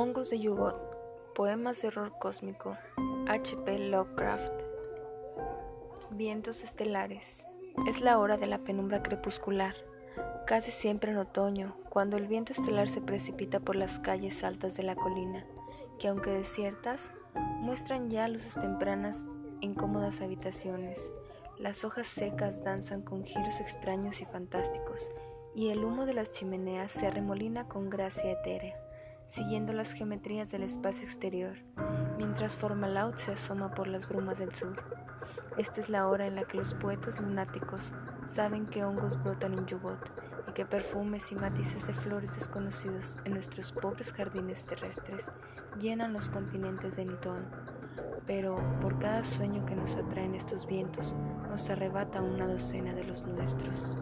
Hongos de Yugot, Poemas de horror cósmico, H.P. Lovecraft. Vientos estelares. Es la hora de la penumbra crepuscular, casi siempre en otoño, cuando el viento estelar se precipita por las calles altas de la colina, que aunque desiertas, muestran ya luces tempranas en cómodas habitaciones. Las hojas secas danzan con giros extraños y fantásticos, y el humo de las chimeneas se arremolina con gracia etérea siguiendo las geometrías del espacio exterior, mientras forma laut se asoma por las brumas del sur. Esta es la hora en la que los poetas lunáticos saben que hongos brotan en Yugot y que perfumes y matices de flores desconocidos en nuestros pobres jardines terrestres llenan los continentes de Nitón. Pero por cada sueño que nos atraen estos vientos, nos arrebata una docena de los nuestros.